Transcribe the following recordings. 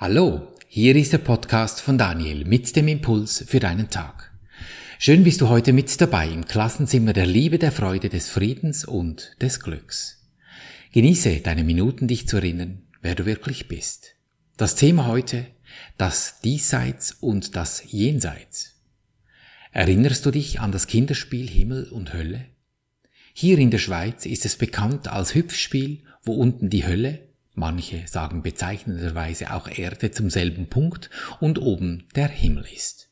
Hallo, hier ist der Podcast von Daniel mit dem Impuls für deinen Tag. Schön bist du heute mit dabei im Klassenzimmer der Liebe, der Freude, des Friedens und des Glücks. Genieße deine Minuten, dich zu erinnern, wer du wirklich bist. Das Thema heute, das Diesseits und das Jenseits. Erinnerst du dich an das Kinderspiel Himmel und Hölle? Hier in der Schweiz ist es bekannt als Hüpfspiel, wo unten die Hölle Manche sagen bezeichnenderweise auch Erde zum selben Punkt und oben der Himmel ist.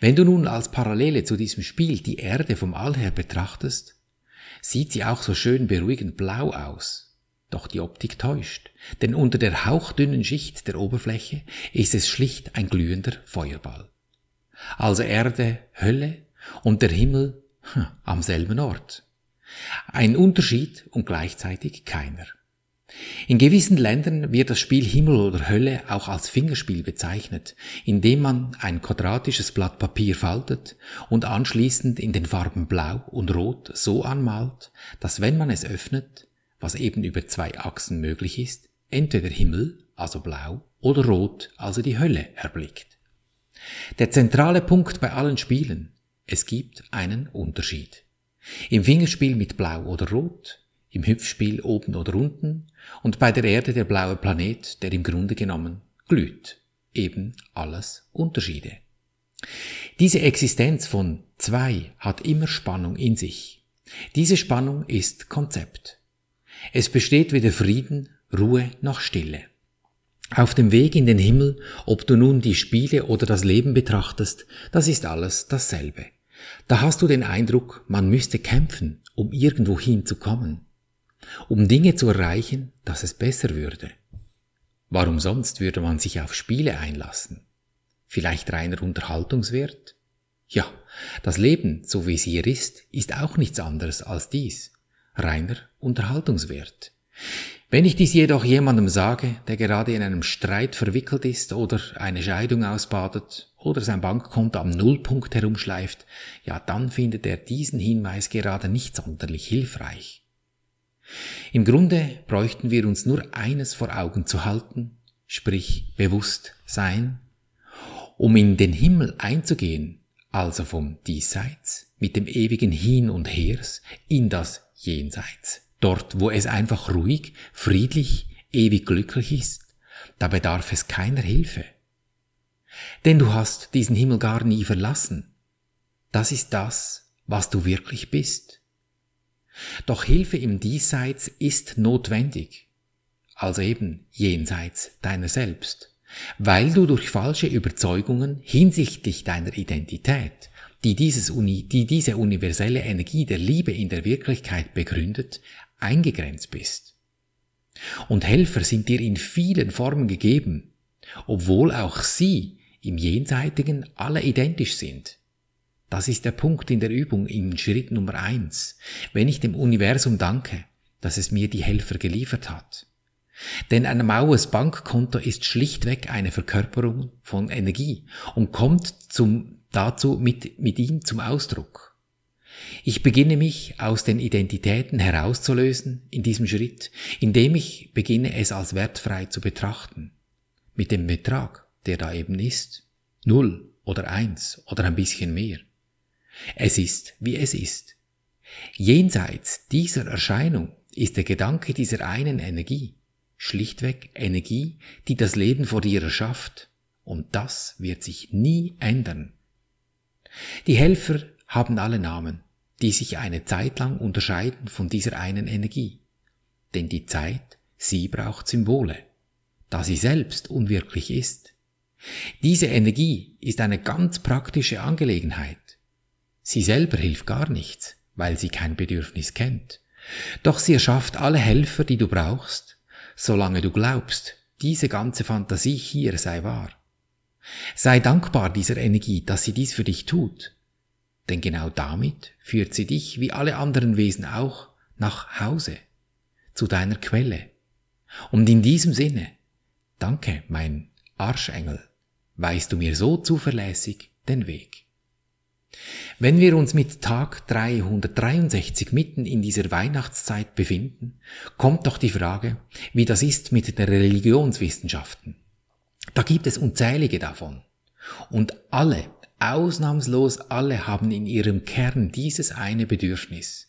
Wenn du nun als Parallele zu diesem Spiel die Erde vom All her betrachtest, sieht sie auch so schön beruhigend blau aus. Doch die Optik täuscht, denn unter der hauchdünnen Schicht der Oberfläche ist es schlicht ein glühender Feuerball. Also Erde, Hölle und der Himmel hm, am selben Ort. Ein Unterschied und gleichzeitig keiner. In gewissen Ländern wird das Spiel Himmel oder Hölle auch als Fingerspiel bezeichnet, indem man ein quadratisches Blatt Papier faltet und anschließend in den Farben Blau und Rot so anmalt, dass wenn man es öffnet, was eben über zwei Achsen möglich ist, entweder Himmel, also blau, oder Rot, also die Hölle erblickt. Der zentrale Punkt bei allen Spielen, es gibt einen Unterschied. Im Fingerspiel mit Blau oder Rot im Hüpfspiel oben oder unten und bei der Erde der blaue Planet, der im Grunde genommen glüht. Eben alles Unterschiede. Diese Existenz von zwei hat immer Spannung in sich. Diese Spannung ist Konzept. Es besteht weder Frieden, Ruhe noch Stille. Auf dem Weg in den Himmel, ob du nun die Spiele oder das Leben betrachtest, das ist alles dasselbe. Da hast du den Eindruck, man müsste kämpfen, um irgendwo hinzukommen um Dinge zu erreichen, dass es besser würde. Warum sonst würde man sich auf Spiele einlassen? Vielleicht reiner Unterhaltungswert? Ja, das Leben, so wie es hier ist, ist auch nichts anderes als dies. Reiner Unterhaltungswert. Wenn ich dies jedoch jemandem sage, der gerade in einem Streit verwickelt ist oder eine Scheidung ausbadet oder sein Bankkonto am Nullpunkt herumschleift, ja dann findet er diesen Hinweis gerade nicht sonderlich hilfreich. Im Grunde bräuchten wir uns nur eines vor Augen zu halten, sprich bewusst sein, um in den Himmel einzugehen, also vom Diesseits mit dem ewigen Hin und Hers in das Jenseits, dort wo es einfach ruhig, friedlich, ewig glücklich ist, da bedarf es keiner Hilfe. Denn du hast diesen Himmel gar nie verlassen. Das ist das, was du wirklich bist. Doch Hilfe im Diesseits ist notwendig, also eben jenseits deiner selbst, weil du durch falsche Überzeugungen hinsichtlich deiner Identität, die, dieses Uni, die diese universelle Energie der Liebe in der Wirklichkeit begründet, eingegrenzt bist. Und Helfer sind dir in vielen Formen gegeben, obwohl auch sie im Jenseitigen alle identisch sind. Das ist der Punkt in der Übung in Schritt Nummer eins. Wenn ich dem Universum danke, dass es mir die Helfer geliefert hat. Denn ein maues Bankkonto ist schlichtweg eine Verkörperung von Energie und kommt zum, dazu mit, mit ihm zum Ausdruck. Ich beginne mich aus den Identitäten herauszulösen in diesem Schritt, indem ich beginne es als wertfrei zu betrachten. Mit dem Betrag, der da eben ist. Null oder eins oder ein bisschen mehr. Es ist, wie es ist. Jenseits dieser Erscheinung ist der Gedanke dieser einen Energie, schlichtweg Energie, die das Leben vor dir erschafft, und das wird sich nie ändern. Die Helfer haben alle Namen, die sich eine Zeit lang unterscheiden von dieser einen Energie. Denn die Zeit, sie braucht Symbole, da sie selbst unwirklich ist. Diese Energie ist eine ganz praktische Angelegenheit. Sie selber hilft gar nichts, weil sie kein Bedürfnis kennt. Doch sie erschafft alle Helfer, die du brauchst, solange du glaubst, diese ganze Fantasie hier sei wahr. Sei dankbar dieser Energie, dass sie dies für dich tut. Denn genau damit führt sie dich, wie alle anderen Wesen auch, nach Hause, zu deiner Quelle. Und in diesem Sinne, danke, mein Arschengel, weißt du mir so zuverlässig den Weg. Wenn wir uns mit Tag 363 mitten in dieser Weihnachtszeit befinden, kommt doch die Frage, wie das ist mit den Religionswissenschaften. Da gibt es unzählige davon. Und alle, ausnahmslos alle haben in ihrem Kern dieses eine Bedürfnis,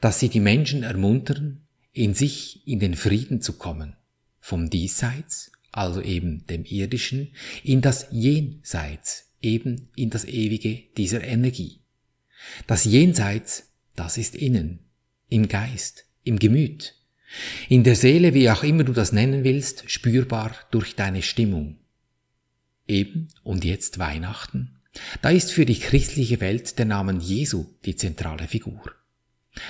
dass sie die Menschen ermuntern, in sich in den Frieden zu kommen, vom Diesseits, also eben dem Irdischen, in das Jenseits, eben in das Ewige dieser Energie. Das Jenseits, das ist innen, im Geist, im Gemüt, in der Seele, wie auch immer du das nennen willst, spürbar durch deine Stimmung. Eben und jetzt Weihnachten. Da ist für die christliche Welt der Name Jesu die zentrale Figur.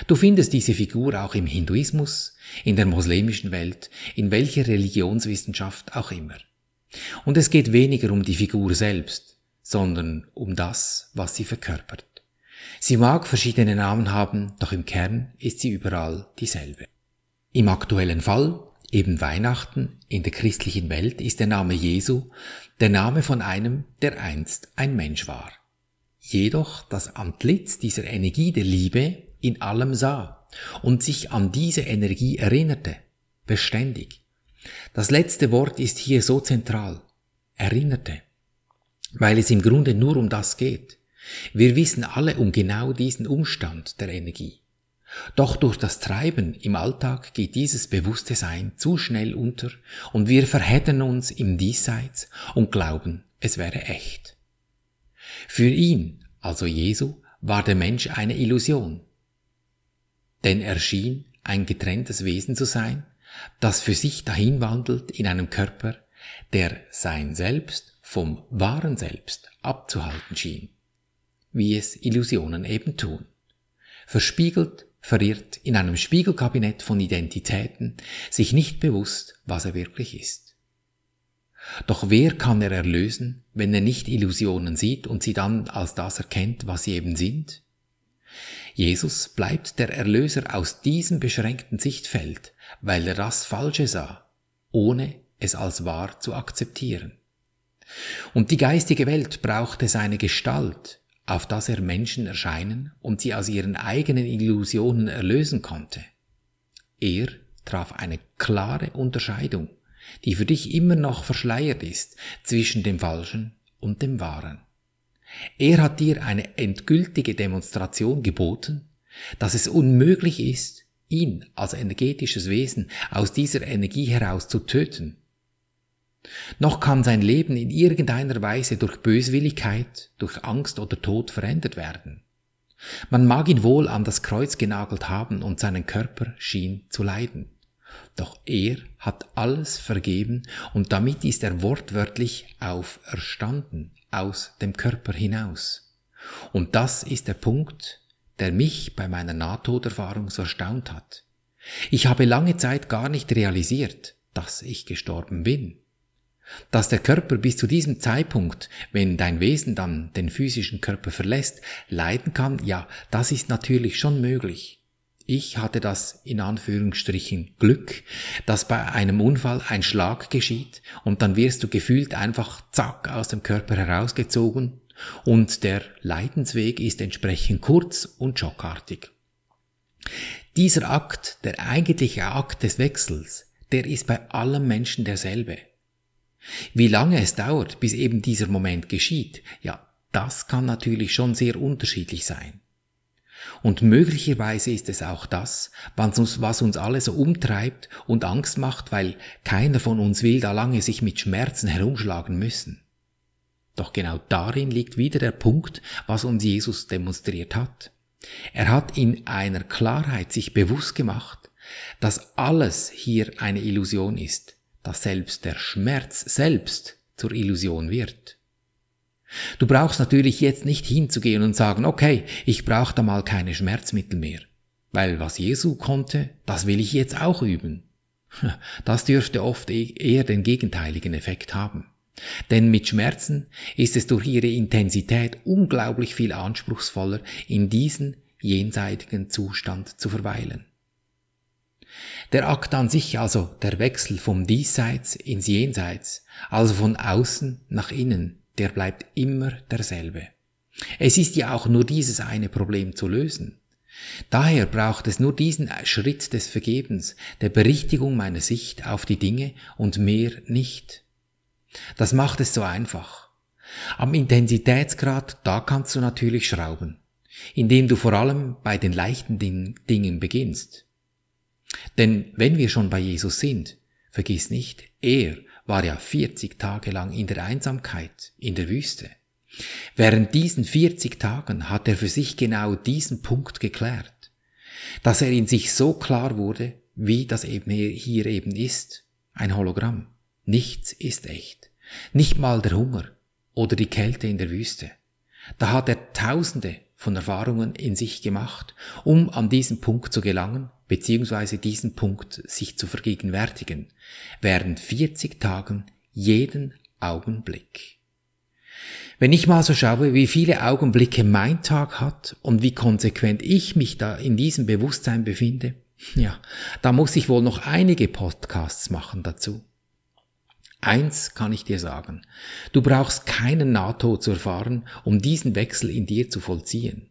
Du findest diese Figur auch im Hinduismus, in der muslimischen Welt, in welcher Religionswissenschaft auch immer. Und es geht weniger um die Figur selbst, sondern um das, was sie verkörpert. Sie mag verschiedene Namen haben, doch im Kern ist sie überall dieselbe. Im aktuellen Fall, eben Weihnachten, in der christlichen Welt ist der Name Jesu der Name von einem, der einst ein Mensch war. Jedoch das Antlitz dieser Energie der Liebe in allem sah und sich an diese Energie erinnerte, beständig. Das letzte Wort ist hier so zentral, erinnerte, weil es im Grunde nur um das geht. Wir wissen alle um genau diesen Umstand der Energie. Doch durch das Treiben im Alltag geht dieses bewusste Sein zu schnell unter und wir verheddern uns im Diesseits und glauben, es wäre echt. Für ihn, also Jesu, war der Mensch eine Illusion. Denn er schien ein getrenntes Wesen zu sein, das für sich dahinwandelt in einem Körper, der sein Selbst vom wahren Selbst abzuhalten schien, wie es Illusionen eben tun. Verspiegelt verirrt in einem Spiegelkabinett von Identitäten, sich nicht bewusst, was er wirklich ist. Doch wer kann er erlösen, wenn er nicht Illusionen sieht und sie dann als das erkennt, was sie eben sind? Jesus bleibt der Erlöser aus diesem beschränkten Sichtfeld, weil er das Falsche sah, ohne es als wahr zu akzeptieren. Und die geistige Welt brauchte seine Gestalt, auf das er Menschen erscheinen und sie aus ihren eigenen Illusionen erlösen konnte. Er traf eine klare Unterscheidung, die für dich immer noch verschleiert ist zwischen dem Falschen und dem Wahren. Er hat dir eine endgültige Demonstration geboten, dass es unmöglich ist, ihn als energetisches Wesen aus dieser Energie heraus zu töten noch kann sein Leben in irgendeiner Weise durch Böswilligkeit, durch Angst oder Tod verändert werden. Man mag ihn wohl an das Kreuz genagelt haben und seinen Körper schien zu leiden. Doch er hat alles vergeben und damit ist er wortwörtlich auferstanden aus dem Körper hinaus. Und das ist der Punkt, der mich bei meiner Nahtoderfahrung so erstaunt hat. Ich habe lange Zeit gar nicht realisiert, dass ich gestorben bin. Dass der Körper bis zu diesem Zeitpunkt, wenn dein Wesen dann den physischen Körper verlässt, leiden kann, ja, das ist natürlich schon möglich. Ich hatte das in Anführungsstrichen Glück, dass bei einem Unfall ein Schlag geschieht und dann wirst du gefühlt einfach zack aus dem Körper herausgezogen und der Leidensweg ist entsprechend kurz und schockartig. Dieser Akt, der eigentliche Akt des Wechsels, der ist bei allen Menschen derselbe. Wie lange es dauert, bis eben dieser Moment geschieht, ja, das kann natürlich schon sehr unterschiedlich sein. Und möglicherweise ist es auch das, was uns alle so umtreibt und Angst macht, weil keiner von uns will da lange sich mit Schmerzen herumschlagen müssen. Doch genau darin liegt wieder der Punkt, was uns Jesus demonstriert hat. Er hat in einer Klarheit sich bewusst gemacht, dass alles hier eine Illusion ist, dass selbst der Schmerz selbst zur Illusion wird. Du brauchst natürlich jetzt nicht hinzugehen und sagen, okay, ich brauche da mal keine Schmerzmittel mehr. Weil was Jesu konnte, das will ich jetzt auch üben. Das dürfte oft e-, eher den gegenteiligen Effekt haben. Denn mit Schmerzen ist es durch ihre Intensität unglaublich viel anspruchsvoller, in diesen jenseitigen Zustand zu verweilen. Der Akt an sich, also der Wechsel vom Diesseits ins Jenseits, also von außen nach innen, der bleibt immer derselbe. Es ist ja auch nur dieses eine Problem zu lösen. Daher braucht es nur diesen Schritt des Vergebens, der Berichtigung meiner Sicht auf die Dinge und mehr nicht. Das macht es so einfach. Am Intensitätsgrad, da kannst du natürlich schrauben, indem du vor allem bei den leichten Dingen beginnst. Denn wenn wir schon bei Jesus sind, vergiss nicht, er war ja 40 Tage lang in der Einsamkeit, in der Wüste. Während diesen 40 Tagen hat er für sich genau diesen Punkt geklärt, dass er in sich so klar wurde, wie das eben hier eben ist, ein Hologramm. Nichts ist echt. Nicht mal der Hunger oder die Kälte in der Wüste. Da hat er Tausende von Erfahrungen in sich gemacht, um an diesen Punkt zu gelangen, beziehungsweise diesen Punkt sich zu vergegenwärtigen, während 40 Tagen jeden Augenblick. Wenn ich mal so schaue, wie viele Augenblicke mein Tag hat und wie konsequent ich mich da in diesem Bewusstsein befinde, ja, da muss ich wohl noch einige Podcasts machen dazu. Eins kann ich dir sagen. Du brauchst keinen Nahtod zu erfahren, um diesen Wechsel in dir zu vollziehen.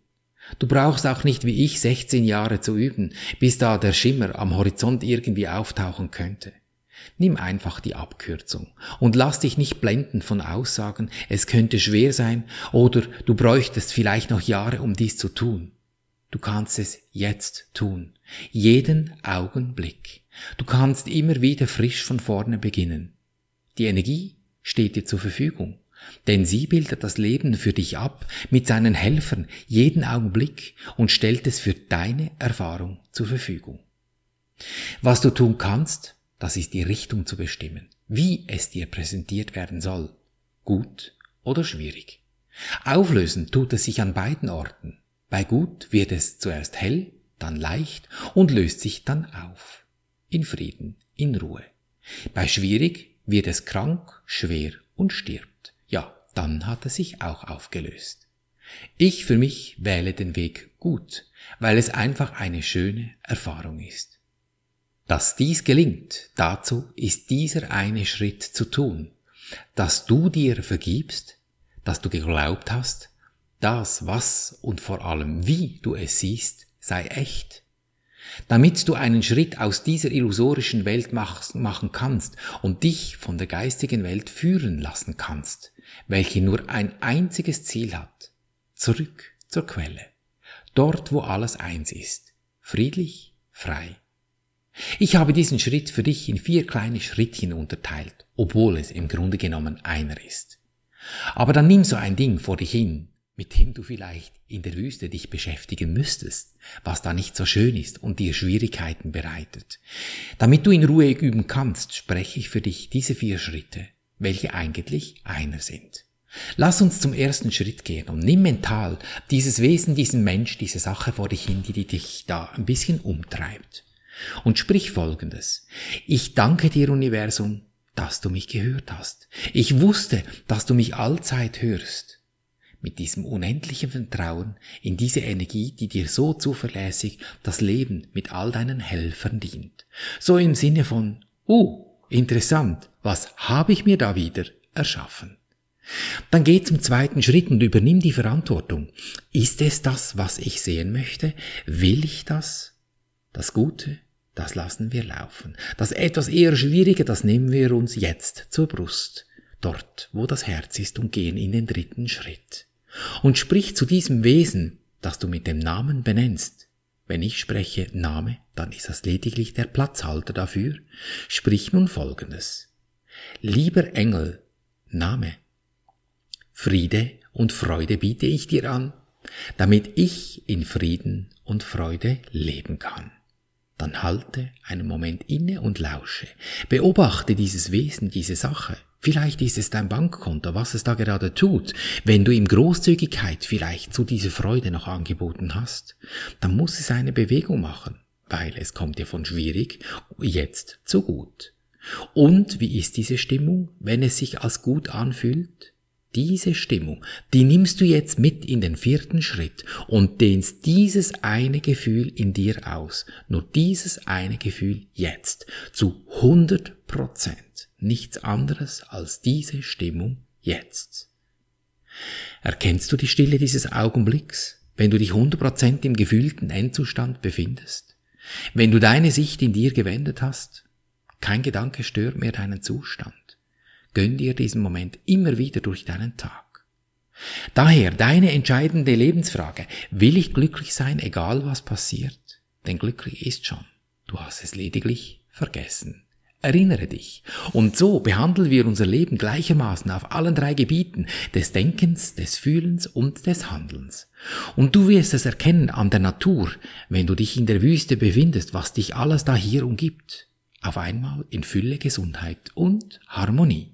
Du brauchst auch nicht wie ich 16 Jahre zu üben, bis da der Schimmer am Horizont irgendwie auftauchen könnte. Nimm einfach die Abkürzung und lass dich nicht blenden von Aussagen, es könnte schwer sein oder du bräuchtest vielleicht noch Jahre, um dies zu tun. Du kannst es jetzt tun, jeden Augenblick. Du kannst immer wieder frisch von vorne beginnen. Die Energie steht dir zur Verfügung, denn sie bildet das Leben für dich ab mit seinen Helfern jeden Augenblick und stellt es für deine Erfahrung zur Verfügung. Was du tun kannst, das ist die Richtung zu bestimmen, wie es dir präsentiert werden soll, gut oder schwierig. Auflösen tut es sich an beiden Orten. Bei gut wird es zuerst hell, dann leicht und löst sich dann auf. In Frieden, in Ruhe. Bei schwierig wird es krank, schwer und stirbt. Dann hat er sich auch aufgelöst. Ich für mich wähle den Weg gut, weil es einfach eine schöne Erfahrung ist. Dass dies gelingt, dazu ist dieser eine Schritt zu tun, dass du dir vergibst, dass du geglaubt hast, das, was und vor allem wie du es siehst, sei echt damit du einen Schritt aus dieser illusorischen Welt machen kannst und dich von der geistigen Welt führen lassen kannst, welche nur ein einziges Ziel hat, zurück zur Quelle, dort wo alles eins ist, friedlich, frei. Ich habe diesen Schritt für dich in vier kleine Schrittchen unterteilt, obwohl es im Grunde genommen einer ist. Aber dann nimm so ein Ding vor dich hin, mit dem du vielleicht in der Wüste dich beschäftigen müsstest, was da nicht so schön ist und dir Schwierigkeiten bereitet. Damit du in Ruhe üben kannst, spreche ich für dich diese vier Schritte, welche eigentlich einer sind. Lass uns zum ersten Schritt gehen und nimm mental dieses Wesen, diesen Mensch, diese Sache vor dich hin, die dich da ein bisschen umtreibt. Und sprich folgendes. Ich danke dir, Universum, dass du mich gehört hast. Ich wusste, dass du mich allzeit hörst mit diesem unendlichen Vertrauen in diese Energie, die dir so zuverlässig das Leben mit all deinen Helfern dient. So im Sinne von, uh, interessant, was habe ich mir da wieder erschaffen? Dann geh zum zweiten Schritt und übernimm die Verantwortung. Ist es das, was ich sehen möchte? Will ich das? Das Gute, das lassen wir laufen. Das etwas eher Schwierige, das nehmen wir uns jetzt zur Brust. Dort, wo das Herz ist und gehen in den dritten Schritt und sprich zu diesem Wesen, das du mit dem Namen benennst. Wenn ich spreche Name, dann ist das lediglich der Platzhalter dafür. Sprich nun Folgendes. Lieber Engel, Name. Friede und Freude biete ich dir an, damit ich in Frieden und Freude leben kann. Dann halte einen Moment inne und lausche. Beobachte dieses Wesen, diese Sache. Vielleicht ist es dein Bankkonto, was es da gerade tut. Wenn du ihm Großzügigkeit vielleicht zu dieser Freude noch angeboten hast, dann muss es eine Bewegung machen, weil es kommt dir von schwierig jetzt zu gut. Und wie ist diese Stimmung, wenn es sich als gut anfühlt? Diese Stimmung, die nimmst du jetzt mit in den vierten Schritt und dehnst dieses eine Gefühl in dir aus. Nur dieses eine Gefühl jetzt zu 100 Prozent. Nichts anderes als diese Stimmung jetzt. Erkennst du die Stille dieses Augenblicks, wenn du dich 100 Prozent im gefühlten Endzustand befindest? Wenn du deine Sicht in dir gewendet hast? Kein Gedanke stört mehr deinen Zustand. Gönn dir diesen Moment immer wieder durch deinen Tag. Daher deine entscheidende Lebensfrage, will ich glücklich sein, egal was passiert? Denn glücklich ist schon. Du hast es lediglich vergessen. Erinnere dich. Und so behandeln wir unser Leben gleichermaßen auf allen drei Gebieten des Denkens, des Fühlens und des Handelns. Und du wirst es erkennen an der Natur, wenn du dich in der Wüste befindest, was dich alles da hier umgibt. Auf einmal in Fülle Gesundheit und Harmonie.